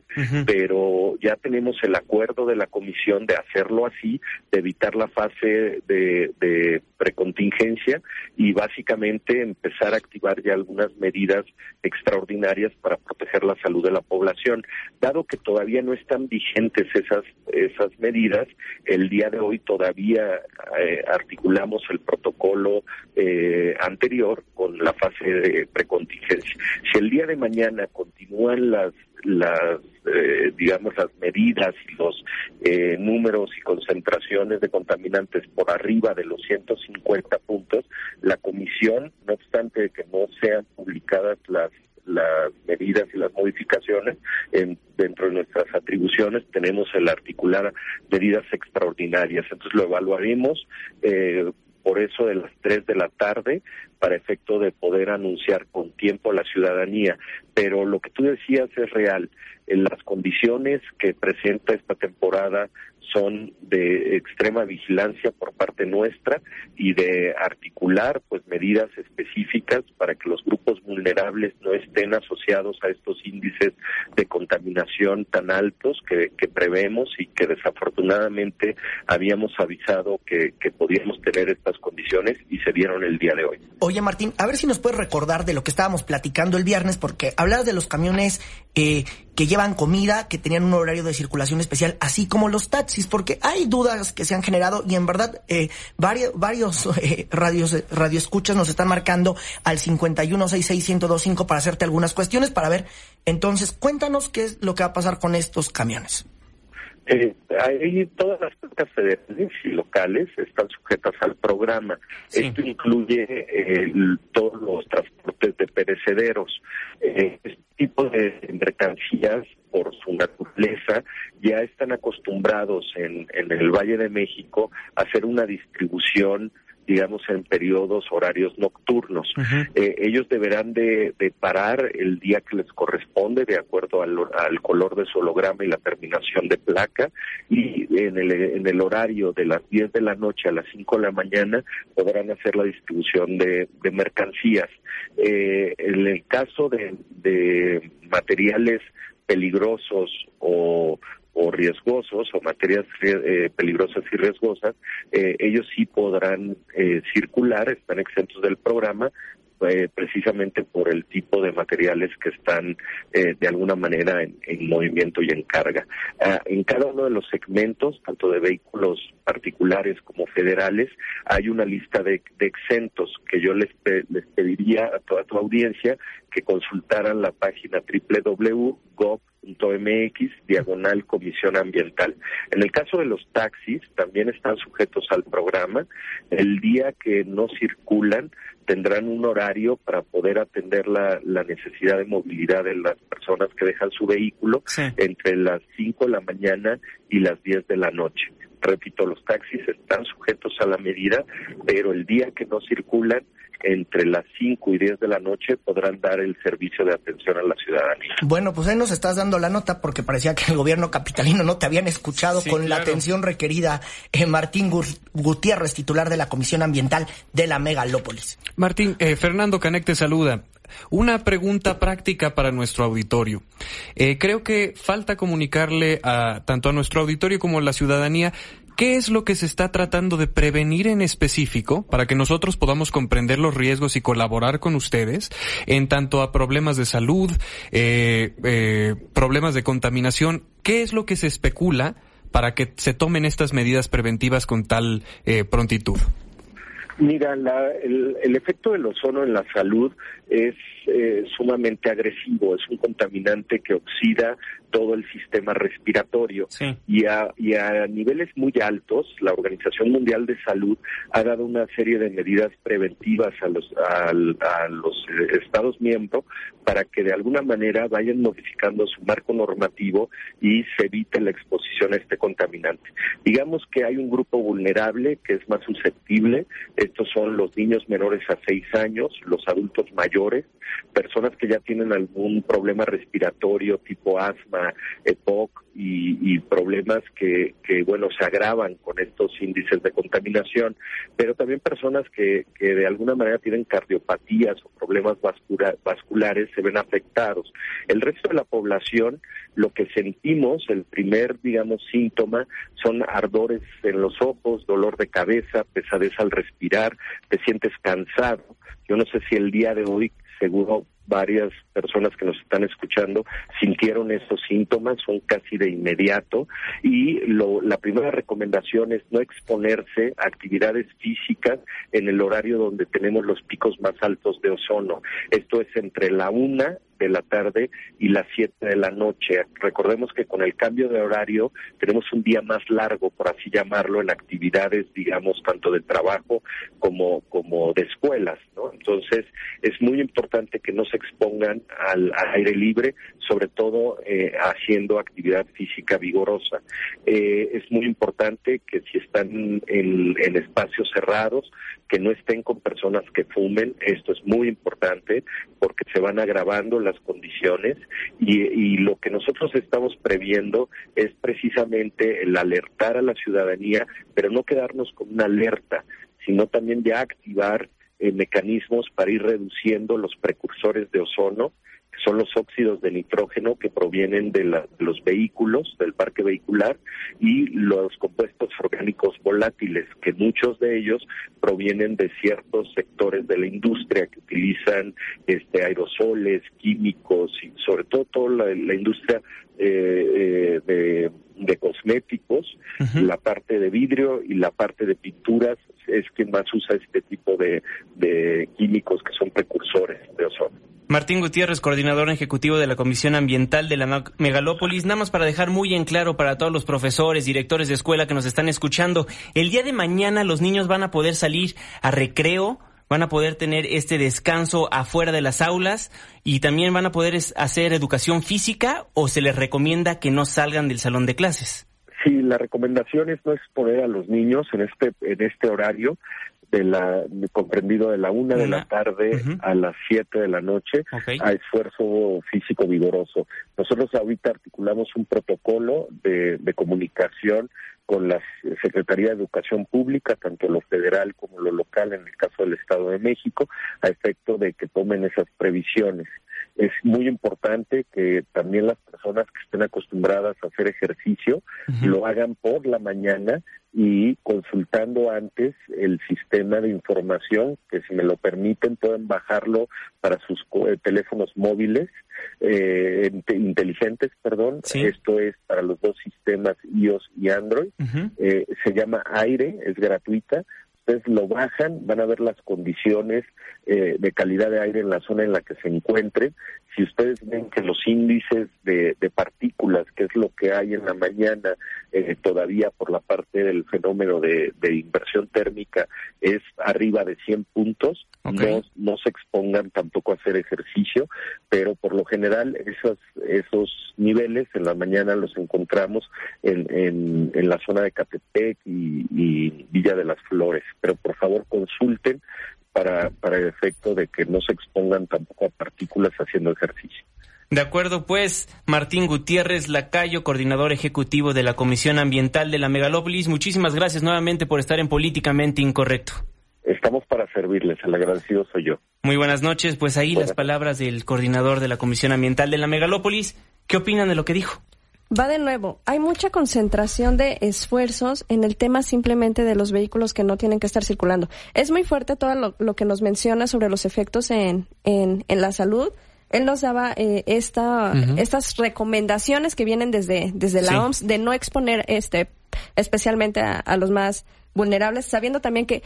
Speaker 12: pero ya tenemos el acuerdo de la comisión de hacerlo así, de evitar la fase de, de precontingencia y básicamente empezar a activar ya algunas medidas extraordinarias para proteger la salud de la población. Dado que todavía no están vigentes esas, esas medidas, el día de hoy todavía eh, articulamos el protocolo eh, anterior con la fase de precontingencia. Si el día de mañana continúan las las eh, digamos las medidas y los eh, números y concentraciones de contaminantes por arriba de los 150 puntos, la comisión, no obstante que no sean publicadas las las medidas y las modificaciones en, dentro de nuestras atribuciones tenemos el articular medidas extraordinarias entonces lo evaluaremos eh, por eso de las 3 de la tarde para efecto de poder anunciar con tiempo a la ciudadanía. Pero lo que tú decías es real. En las condiciones que presenta esta temporada son de extrema vigilancia por parte nuestra y de articular pues medidas específicas para que los grupos vulnerables no estén asociados a estos índices de contaminación tan altos que, que prevemos y que desafortunadamente habíamos avisado que, que podíamos tener estas condiciones y se dieron el día de hoy.
Speaker 3: Oye Martín, a ver si nos puedes recordar de lo que estábamos platicando el viernes, porque hablabas de los camiones eh, que llevan comida, que tenían un horario de circulación especial, así como los taxis, porque hay dudas que se han generado y en verdad eh, varios, varios eh, radios, radioescuchas nos están marcando al 5166125 para hacerte algunas cuestiones, para ver. Entonces, cuéntanos qué es lo que va a pasar con estos camiones.
Speaker 12: Eh, ahí todas las plantas federales y locales están sujetas al programa. Esto incluye todos los transportes de perecederos. Eh, este tipo de mercancías, por su naturaleza, ya están acostumbrados en, en el Valle de México a hacer una distribución digamos, en periodos horarios nocturnos. Eh, ellos deberán de, parar el día que les corresponde de acuerdo al, color de su holograma y la terminación de placa y en el, en el horario de las 10 de la noche a las 5 de la mañana podrán hacer la distribución de, mercancías. Eh, en el caso de, de materiales peligrosos o o riesgosos o materias eh, peligrosas y riesgosas, eh, ellos sí podrán eh, circular, están exentos del programa, eh, precisamente por el tipo de materiales que están de alguna manera en, movimiento y en carga. Ah, en cada uno de los segmentos, tanto de vehículos particulares como federales, hay una lista de, exentos que yo les, les pediría a toda tu audiencia que consultaran la página www.gov.mx diagonal comisión ambiental. En el caso de los taxis, también están sujetos al programa. El día que no circulan, tendrán un horario para poder atender la, necesidad de movilidad de las personas que dejan su vehículo entre las 5 de la mañana y las 10 de la noche. Repito, los taxis están sujetos a la medida, pero el día que no circulan, entre las 5 y 10 de la noche podrán dar el servicio de atención a la ciudadanía.
Speaker 3: Bueno, pues ahí nos estás dando la nota porque parecía que el gobierno capitalino no te habían escuchado con la atención requerida. Eh, Martín Gutiérrez, titular de la Comisión Ambiental de la Megalópolis.
Speaker 5: Martín, eh, Fernando Canec te saluda. Una pregunta práctica para nuestro auditorio. Eh, creo que falta comunicarle a tanto a nuestro auditorio como a la ciudadanía ¿Qué es lo que se está tratando de prevenir en específico para que nosotros podamos comprender los riesgos y colaborar con ustedes en tanto a problemas de salud, eh, eh, problemas de contaminación? ¿Qué es lo que se especula para que se tomen estas medidas preventivas con tal eh, prontitud?
Speaker 12: Mira, el, el, efecto del ozono en la salud es eh, sumamente agresivo, es un contaminante que oxida todo el sistema respiratorio. Y, a, y a niveles muy altos la Organización Mundial de Salud ha dado una serie de medidas preventivas a los, a, los eh, Estados miembros para que de alguna manera vayan modificando su marco normativo y se evite la exposición a este contaminante. Digamos que hay un grupo vulnerable que es más susceptible, estos son los niños menores a seis años, los adultos mayores, migliore personas que ya tienen algún problema respiratorio tipo asma, EPOC y, problemas que, que, bueno, se agravan con estos índices de contaminación, pero también personas que, que de alguna manera tienen cardiopatías o problemas vasculares se ven afectados. El resto de la población, lo que sentimos, el primer, digamos, síntoma son ardores en los ojos, dolor de cabeza, pesadez al respirar, te sientes cansado. Yo no sé si el día de hoy seguro varias personas que nos están escuchando sintieron esos síntomas, son casi de inmediato y lo, la primera recomendación es no exponerse a actividades físicas en el horario donde tenemos los picos más altos de ozono. Esto es entre la una de la tarde y las 7 de la noche. Recordemos que con el cambio de horario tenemos un día más largo, por así llamarlo, en actividades, digamos, tanto de trabajo como, como de escuelas, ¿no? Entonces, es muy importante que no se expongan al, aire libre, sobre todo eh, haciendo actividad física vigorosa. Eh, es muy importante que si están en, espacios cerrados, que no estén con personas que fumen, esto es muy importante porque se van agravando las condiciones y, lo que nosotros estamos previendo es precisamente el alertar a la ciudadanía, pero no quedarnos con una alerta, sino también ya activar eh, mecanismos para ir reduciendo los precursores de ozono son los óxidos de nitrógeno que provienen de, los vehículos, del parque vehicular, y los compuestos orgánicos volátiles, que muchos de ellos provienen de ciertos sectores de la industria que utilizan este, aerosoles, químicos y sobre todo toda la, industria eh, eh, de, cosméticos, la parte de vidrio y la parte de pinturas es quien más usa este tipo de químicos que son precursores de ozono.
Speaker 2: Martín Gutiérrez, coordinador ejecutivo de la Comisión Ambiental de la Megalópolis. Nada más para dejar muy en claro para todos los profesores, directores de escuela que nos están escuchando, el día de mañana los niños van a poder salir a recreo, van a poder tener este descanso afuera de las aulas y también van a poder hacer educación física o se les recomienda que no salgan del salón de clases.
Speaker 12: Sí, la recomendación es no exponer a los niños en este en este horario de la comprendido de la una de la tarde a las siete de la noche a esfuerzo físico vigoroso. Nosotros ahorita articulamos un protocolo de, de comunicación con la Secretaría de Educación Pública, tanto lo federal como lo local, en el caso del Estado de México, a efecto de que tomen esas previsiones. Es muy importante que también las personas que estén acostumbradas a hacer ejercicio lo hagan por la mañana y consultando antes el sistema de información que si me lo permiten pueden bajarlo para sus eh, teléfonos móviles eh, inteligentes, perdón. Esto es para los dos sistemas iOS y Android. Eh, se llama Aire, es gratuita ustedes lo bajan, van a ver las condiciones eh, de calidad de aire en la zona en la que se encuentren. Si ustedes ven que los índices de, partículas, que es lo que hay en la mañana, eh, todavía por la parte del fenómeno de, inversión térmica, es arriba de 100 puntos, no, no se expongan tampoco a hacer ejercicio, pero por lo general esos, esos niveles en la mañana los encontramos en, en, la zona de Catepec y Villa de las Flores pero por favor consulten para, para el efecto de que no se expongan tampoco a partículas haciendo ejercicio.
Speaker 2: De acuerdo, pues, Martín Gutiérrez Lacayo, coordinador ejecutivo de la Comisión Ambiental de la Megalópolis, muchísimas gracias nuevamente por estar en Políticamente Incorrecto.
Speaker 12: Estamos para servirles, el agradecido soy yo.
Speaker 2: Muy buenas noches, pues ahí las palabras del coordinador de la Comisión Ambiental de la Megalópolis. ¿Qué opinan de lo que dijo?
Speaker 4: Va de nuevo, hay mucha concentración de esfuerzos en el tema simplemente de los vehículos que no tienen que estar circulando. Es muy fuerte todo lo, que nos menciona sobre los efectos en, en, la salud. Él nos daba eh, esta, estas recomendaciones que vienen desde, desde la OMS de no exponer este especialmente a los más vulnerables, sabiendo también que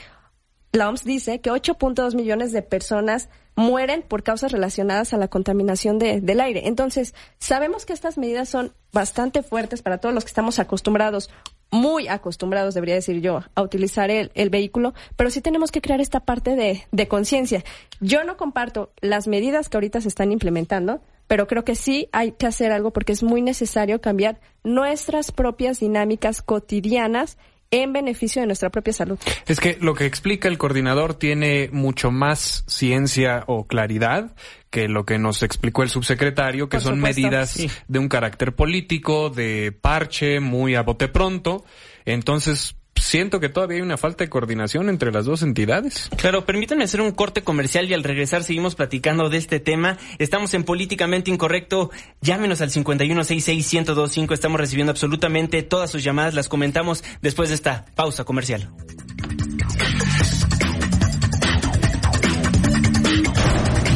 Speaker 4: la OMS dice que 8.2 millones de personas mueren por causas relacionadas a la contaminación del aire. Entonces, sabemos que estas medidas son bastante fuertes para todos los que estamos acostumbrados, muy acostumbrados, debería decir yo, a utilizar el, vehículo, pero sí tenemos que crear esta parte de, de conciencia. Yo no comparto las medidas que ahorita se están implementando, pero creo que sí hay que hacer algo porque es muy necesario cambiar nuestras propias dinámicas cotidianas en beneficio de nuestra propia salud.
Speaker 5: Es que lo que explica el coordinador tiene mucho más ciencia o claridad que lo que nos explicó el subsecretario, que son medidas de un carácter político, de parche, muy a bote pronto. Entonces, siento que todavía hay una falta de coordinación entre las dos entidades.
Speaker 2: Claro, permítanme hacer un corte comercial y al regresar seguimos platicando de este tema. Estamos en Políticamente Incorrecto. Llámenos al 5166-1025. Estamos recibiendo absolutamente todas sus llamadas. Las comentamos después de esta pausa comercial.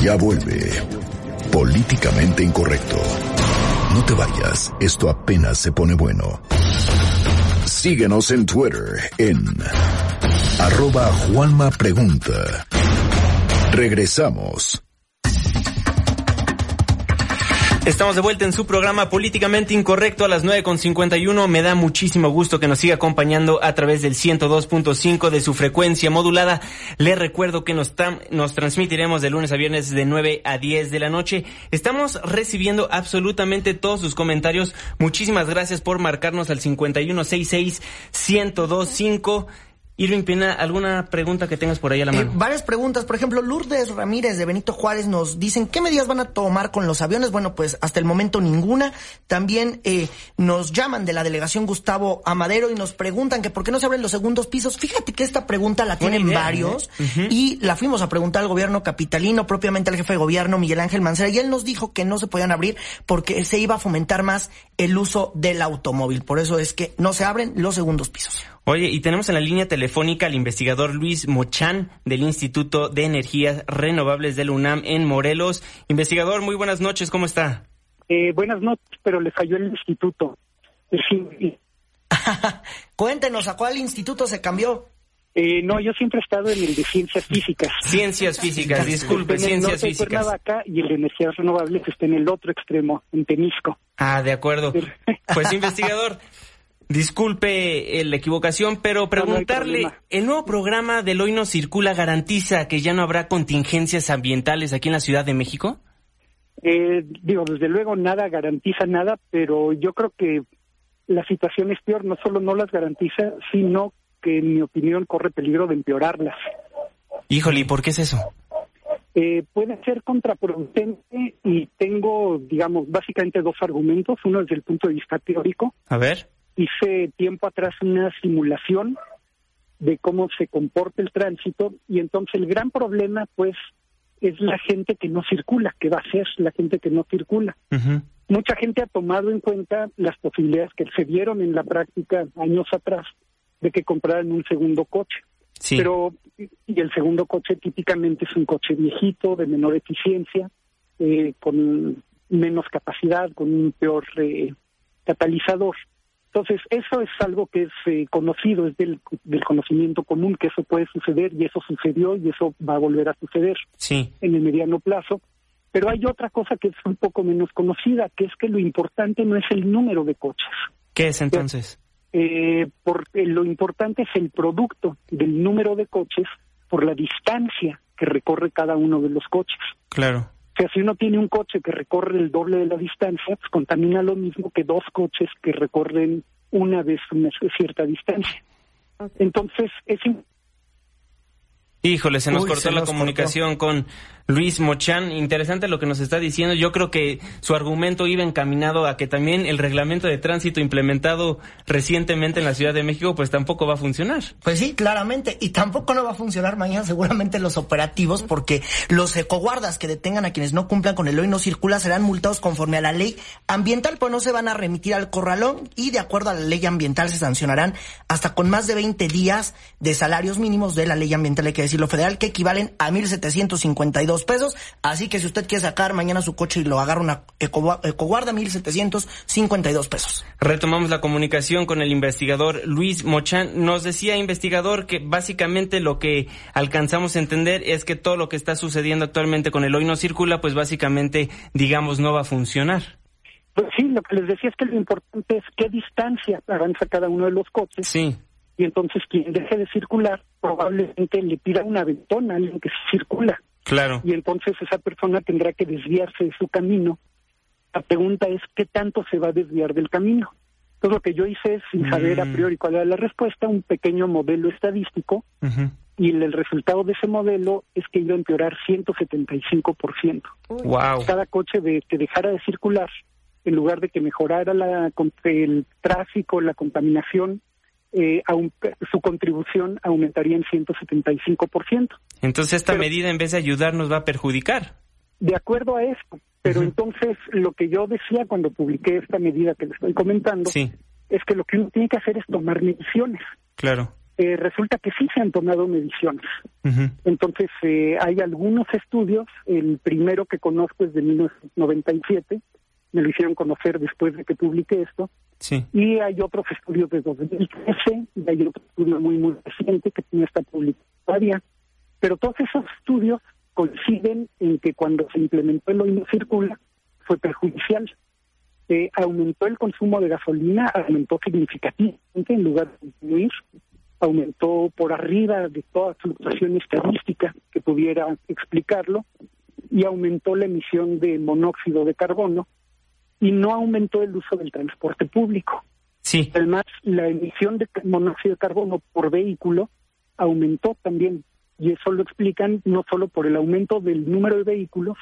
Speaker 1: Ya vuelve. Políticamente Incorrecto. No te vayas. Esto apenas se pone bueno. Síguenos en Twitter en arroba Juanma Pregunta. Regresamos.
Speaker 2: Estamos de vuelta en su programa Políticamente Incorrecto a las 9.51. Me da muchísimo gusto que nos siga acompañando a través del 102.5 de su frecuencia modulada. Le recuerdo que nos, nos transmitiremos de lunes a viernes de 9 a 10 de la noche. Estamos recibiendo absolutamente todos sus comentarios. Muchísimas gracias por marcarnos al 5166 1025. Irving Pina, ¿alguna pregunta que tengas por ahí a la eh, mano?
Speaker 3: varias preguntas. Por ejemplo, Lourdes Ramírez de Benito Juárez nos dicen, ¿qué medidas van a tomar con los aviones? Bueno, pues hasta el momento ninguna. También eh, nos llaman de la delegación Gustavo Amadero y nos preguntan que por qué no se abren los segundos pisos. Fíjate que esta pregunta la tienen varios ¿eh? y la fuimos a preguntar al gobierno capitalino, propiamente al jefe de gobierno Miguel Ángel Mancera, y él nos dijo que no se podían abrir porque se iba a fomentar más el uso del automóvil. Por eso es que no se abren los segundos pisos.
Speaker 2: Oye, y tenemos en la línea telefónica al investigador Luis Mochán del Instituto de Energías Renovables de la UNAM en Morelos. Investigador, muy buenas noches, ¿cómo está?
Speaker 13: Eh, buenas noches, pero le falló el instituto.
Speaker 3: Cuéntenos, ¿a cuál instituto se cambió?
Speaker 13: Eh, no, yo siempre he estado en el de ciencias físicas.
Speaker 2: Ciencias físicas, disculpe, ciencias físicas.
Speaker 13: acá y el de energías renovables está en el otro extremo, en Tenisco.
Speaker 2: Ah, de acuerdo. Pues investigador, Disculpe la equivocación, pero preguntarle, ¿el nuevo programa del Hoy no circula garantiza que ya no habrá contingencias ambientales aquí en la Ciudad de México?
Speaker 13: Eh, digo, desde luego nada garantiza nada, pero yo creo que la situación es peor, no solo no las garantiza, sino que en mi opinión corre peligro de empeorarlas.
Speaker 2: Híjole, ¿y por qué es eso?
Speaker 13: Eh, puede ser contraproducente y tengo, digamos, básicamente dos argumentos. Uno desde el punto de vista teórico.
Speaker 2: A ver
Speaker 13: hice tiempo atrás una simulación de cómo se comporta el tránsito y entonces el gran problema pues es la gente que no circula, que va a ser la gente que no circula. Mucha gente ha tomado en cuenta las posibilidades que se dieron en la práctica años atrás de que compraran un segundo coche. Pero, y el segundo coche típicamente es un coche viejito, de menor eficiencia, eh, con menos capacidad, con un peor eh, catalizador. Entonces, eso es algo que es eh, conocido, es del, del, conocimiento común que eso puede suceder y eso sucedió y eso va a volver a suceder
Speaker 2: sí.
Speaker 13: en el mediano plazo. Pero hay otra cosa que es un poco menos conocida, que es que lo importante no es el número de coches.
Speaker 2: ¿Qué es entonces?
Speaker 13: Eh, porque lo importante es el producto del número de coches por la distancia que recorre cada uno de los coches.
Speaker 2: Claro.
Speaker 13: Sea, si uno tiene un coche que recorre el doble de la distancia, pues contamina lo mismo que dos coches que recorren una vez una cierta distancia. Entonces, es
Speaker 2: Híjole, se nos
Speaker 3: Uy,
Speaker 2: cortó
Speaker 3: se
Speaker 2: la
Speaker 3: nos
Speaker 2: comunicación con Luis Mochan. Interesante lo que nos está diciendo. Yo creo que su argumento iba encaminado a que también el reglamento de tránsito implementado recientemente en la Ciudad de México, pues tampoco va a funcionar.
Speaker 3: Pues sí, claramente. Y tampoco no va a funcionar mañana seguramente los operativos porque los ecoguardas que detengan a quienes no cumplan con el hoy no circula serán multados conforme a la ley ambiental, pues no se van a remitir al corralón y de acuerdo a la ley ambiental se sancionarán hasta con más de 20 días de salarios mínimos de la ley ambiental, hay que decirlo federal, que equivalen a 1.752 pesos. Así que si usted quiere sacar mañana su coche y lo agarra una eco, ecoguarda, 1.752 pesos.
Speaker 2: Retomamos la comunicación con el investigador Luis Mochan. Nos decía, investigador, que básicamente lo que alcanzamos a entender es que todo lo que está sucediendo actualmente con el hoy no circula, pues básicamente, digamos, no va a funcionar.
Speaker 13: Pues sí, lo que les decía es que lo importante es qué distancia avanza cada uno de los coches.
Speaker 2: Sí.
Speaker 13: Y entonces quien deje de circular probablemente le tira una ventona a alguien que circula.
Speaker 2: Claro.
Speaker 13: Y entonces esa persona tendrá que desviarse de su camino. La pregunta es qué tanto se va a desviar del camino. Todo lo que yo hice es, sin saber a
Speaker 2: Mm.
Speaker 13: priori cuál era la respuesta, un pequeño modelo estadístico y el, el resultado de ese modelo es que iba a empeorar 175%.
Speaker 2: Wow.
Speaker 13: Cada coche de, que dejara de circular, en lugar de que mejorara la, con- el tráfico, la contaminación, eh, su contribución aumentaría en 175%.
Speaker 2: Entonces esta
Speaker 13: Pero-
Speaker 2: medida en vez de ayudar nos va a perjudicar.
Speaker 13: De acuerdo a esto, pero entonces lo que yo decía cuando publiqué esta medida que le estoy comentando
Speaker 2: Sí,
Speaker 13: es que lo que uno tiene que hacer es tomar mediciones.
Speaker 2: claro.
Speaker 13: Eh, resulta que sí se han tomado mediciones. Entonces, eh, hay algunos estudios, el primero que conozco es de 1997, me lo hicieron conocer después de que publiqué esto, Y hay otros estudios de 2013, y hay otro estudio muy, muy reciente que está publicado todavía, pero todos esos estudios coinciden en que cuando se implementó el hoy no circula, fue perjudicial. Eh, aumentó el consumo de gasolina, aumentó significativamente en lugar de disminuir, aumentó por arriba de toda fluctuación estadística que pudiera explicarlo, y aumentó la emisión de monóxido de carbono, y no aumentó el uso del transporte público.
Speaker 2: Sí.
Speaker 13: Además, la emisión de monóxido de carbono por vehículo aumentó también, y eso lo explican no solo por el aumento del número de vehículos,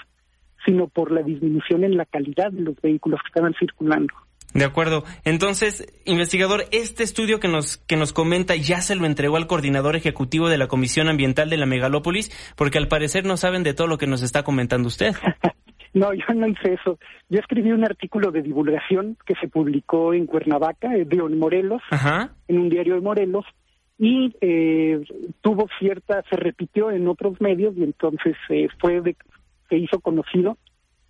Speaker 13: sino por la disminución en la calidad de los vehículos que estaban circulando.
Speaker 2: De acuerdo. Entonces, investigador, este estudio que nos que nos comenta ya se lo entregó al coordinador ejecutivo de la Comisión Ambiental de la Megalópolis, porque al parecer no saben de todo lo que nos está comentando usted.
Speaker 13: No, yo no hice eso. Yo escribí un artículo de divulgación que se publicó en Cuernavaca, eh, digo, en Morelos,
Speaker 2: Ajá.
Speaker 13: en un diario de Morelos, y eh, tuvo cierta, se repitió en otros medios y entonces eh, fue de- se hizo conocido,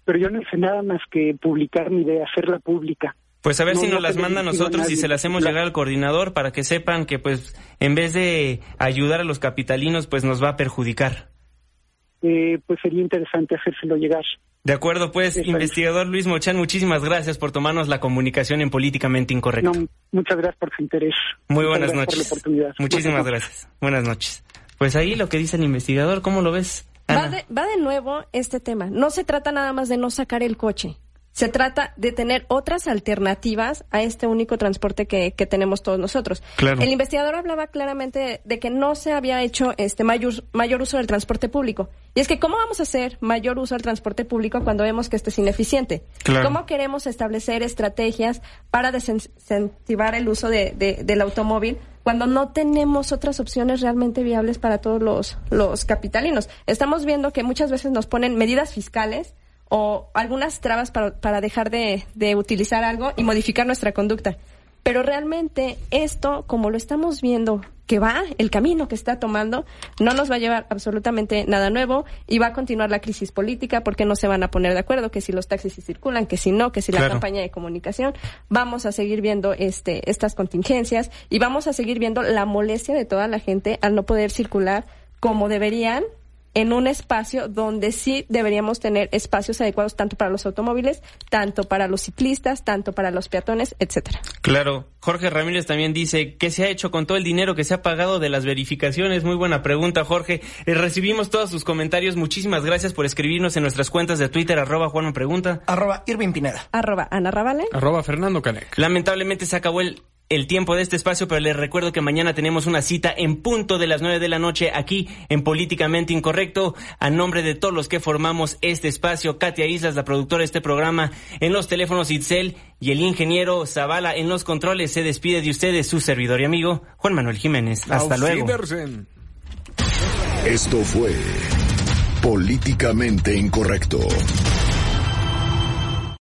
Speaker 13: pero yo no hice nada más que publicar mi idea, hacerla pública.
Speaker 2: Pues a ver
Speaker 13: No,
Speaker 2: si
Speaker 13: no
Speaker 2: nos las manda a nosotros y se las hacemos
Speaker 13: La-
Speaker 2: llegar al coordinador para que sepan que pues en vez de ayudar a los capitalinos pues nos va a perjudicar.
Speaker 13: Eh, pues sería interesante hacérselo llegar.
Speaker 2: De acuerdo, pues,
Speaker 13: Exacto.
Speaker 2: investigador Luis Mochan, muchísimas gracias por tomarnos la comunicación en Políticamente Incorrecto.
Speaker 13: No, muchas gracias por su interés.
Speaker 2: Muy buenas
Speaker 13: gracias por la
Speaker 2: noches.
Speaker 13: oportunidad.
Speaker 2: Muchísimas
Speaker 13: Buenas
Speaker 2: gracias. Buenas noches. Pues ahí lo que dice el investigador, ¿cómo lo ves?
Speaker 4: Va
Speaker 2: Ana?
Speaker 4: de, va de nuevo este tema. No se trata nada más de no sacar el coche. Se trata de tener otras alternativas a este único transporte que, que tenemos todos nosotros.
Speaker 2: Claro.
Speaker 4: El investigador hablaba claramente de que no se había hecho este mayor, mayor uso del transporte público. Y es que, ¿cómo vamos a hacer mayor uso del transporte público cuando vemos que este es ineficiente?
Speaker 2: Claro.
Speaker 4: ¿Cómo queremos establecer estrategias para desincentivar el uso de- de- del automóvil cuando no tenemos otras opciones realmente viables para todos los, los capitalinos. Estamos viendo que muchas veces nos ponen medidas fiscales o algunas trabas para, para dejar de, de utilizar algo y modificar nuestra conducta. Pero realmente esto, como lo estamos viendo que va, el camino que está tomando, no nos va a llevar absolutamente nada nuevo y va a continuar la crisis política porque no se van a poner de acuerdo que si los taxis sí circulan, que si no, que si la
Speaker 14: Claro.
Speaker 4: campaña de comunicación. Vamos a seguir viendo este, estas contingencias y vamos a seguir viendo la molestia de toda la gente al no poder circular como deberían en un espacio donde sí deberíamos tener espacios adecuados tanto para los automóviles, tanto para los ciclistas, tanto para los peatones, etcétera.
Speaker 2: Claro, Jorge Ramírez también dice, ¿qué se ha hecho con todo el dinero que se ha pagado de las verificaciones? Muy buena pregunta, Jorge. Eh, recibimos todos sus comentarios. Muchísimas gracias por escribirnos en nuestras cuentas de Twitter, arroba Juan Me Pregunta.
Speaker 3: Arroba Irving Pineda.
Speaker 4: Arroba Ana Rabale.
Speaker 5: Arroba Fernando Canec.
Speaker 2: Lamentablemente se acabó el, el tiempo de este espacio, pero les recuerdo que mañana tenemos una cita en punto de las nueve de la noche aquí en Políticamente Incorrecto. A nombre de todos los que formamos este espacio, Katia Islas, la productora de este programa, en los teléfonos Itzel y el ingeniero Zavala en los controles, se despide de ustedes su servidor y amigo Juan Manuel Jiménez. Hasta luego.
Speaker 1: Esto fue Políticamente Incorrecto.